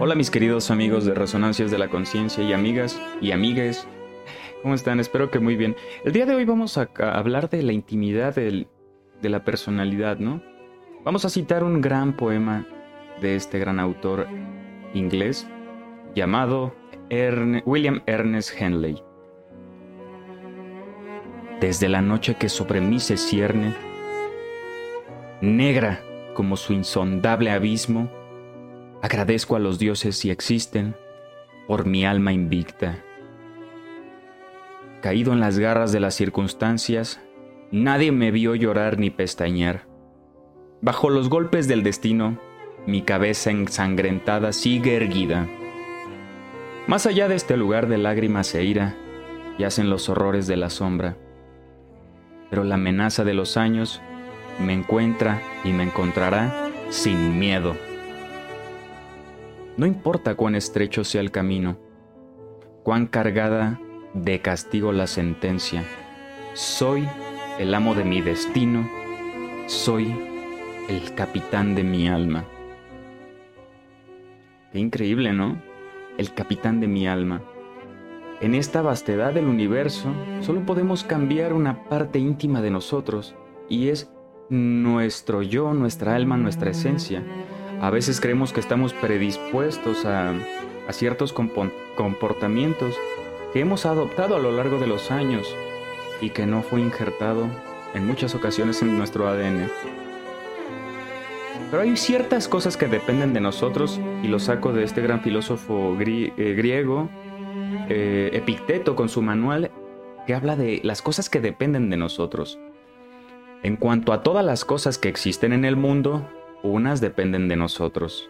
Hola mis queridos amigos de Resonancias de la Conciencia y amigas y amigues. ¿Cómo están? Espero que muy bien. El día de hoy vamos a, hablar de la intimidad de la personalidad, ¿no? Vamos a citar un gran poema de este gran autor inglés llamado William Ernest Henley. Desde la noche que sobre mí se cierne, negra como su insondable abismo, agradezco a los dioses si existen por mi alma invicta. Caído en las garras de las circunstancias, nadie me vio llorar ni pestañear. Bajo los golpes del destino, mi cabeza ensangrentada sigue erguida. Más allá de este lugar de lágrimas e ira, yacen los horrores de la sombra. Pero la amenaza de los años me encuentra y me encontrará sin miedo. No importa cuán estrecho sea el camino, cuán cargada de castigo la sentencia, soy el amo de mi destino, soy el capitán de mi alma. Qué increíble, ¿no? El capitán de mi alma. En esta vastedad del universo solo podemos cambiar una parte íntima de nosotros y es nuestro yo, nuestra alma, nuestra esencia. A veces creemos que estamos predispuestos a, ciertos comportamientos que hemos adoptado a lo largo de los años y que no fue injertado en muchas ocasiones en nuestro ADN. Pero hay ciertas cosas que dependen de nosotros y lo saco de este gran filósofo eh, griego, eh, Epicteto, con su manual que habla de las cosas que dependen de nosotros. En cuanto a todas las cosas que existen en el mundo, unas dependen de nosotros,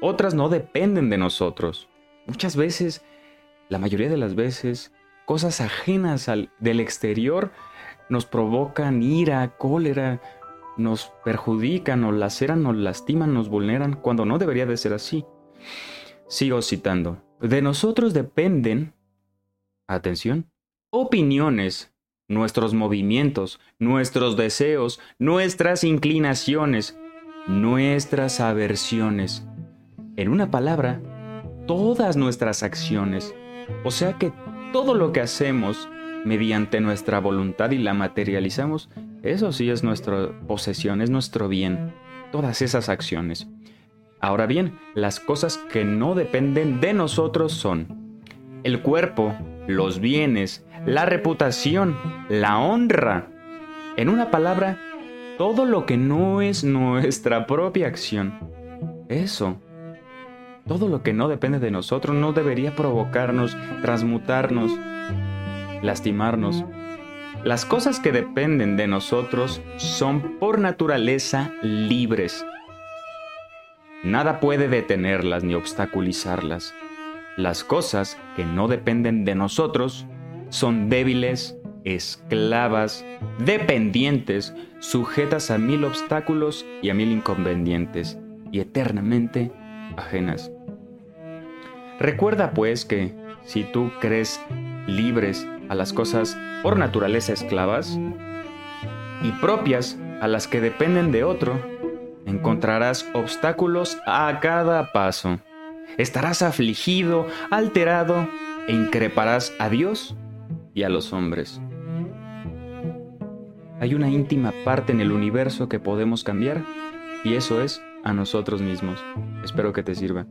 otras no dependen de nosotros. Muchas veces, la mayoría de las veces, cosas ajenas al, del exterior nos provocan ira, cólera, nos perjudican, nos laceran, nos lastiman, nos vulneran, cuando no debería de ser así. Sigo citando. De nosotros dependen, atención, opiniones, nuestros movimientos, nuestros deseos, nuestras inclinaciones, nuestras aversiones. En una palabra, todas nuestras acciones. O sea que todo lo que hacemos mediante nuestra voluntad y la materializamos, eso sí es nuestra posesión, es nuestro bien. Todas esas acciones. Ahora bien, las cosas que no dependen de nosotros son el cuerpo, los bienes, la reputación, la honra. En una palabra, todo lo que no es nuestra propia acción. Eso. Todo lo que no depende de nosotros no debería provocarnos, transmutarnos, lastimarnos. Las cosas que dependen de nosotros son por naturaleza libres. Nada puede detenerlas ni obstaculizarlas. Las cosas que no dependen de nosotros son débiles, esclavas, dependientes, sujetas a mil obstáculos y a mil inconvenientes, y eternamente ajenas. Recuerda pues que si tú crees libres a las cosas por naturaleza esclavas y propias a las que dependen de otro, encontrarás obstáculos a cada paso. Estarás afligido, alterado e increparás a Dios y a los hombres. Hay una íntima parte en el universo que podemos cambiar y eso es a nosotros mismos. Espero que te sirva.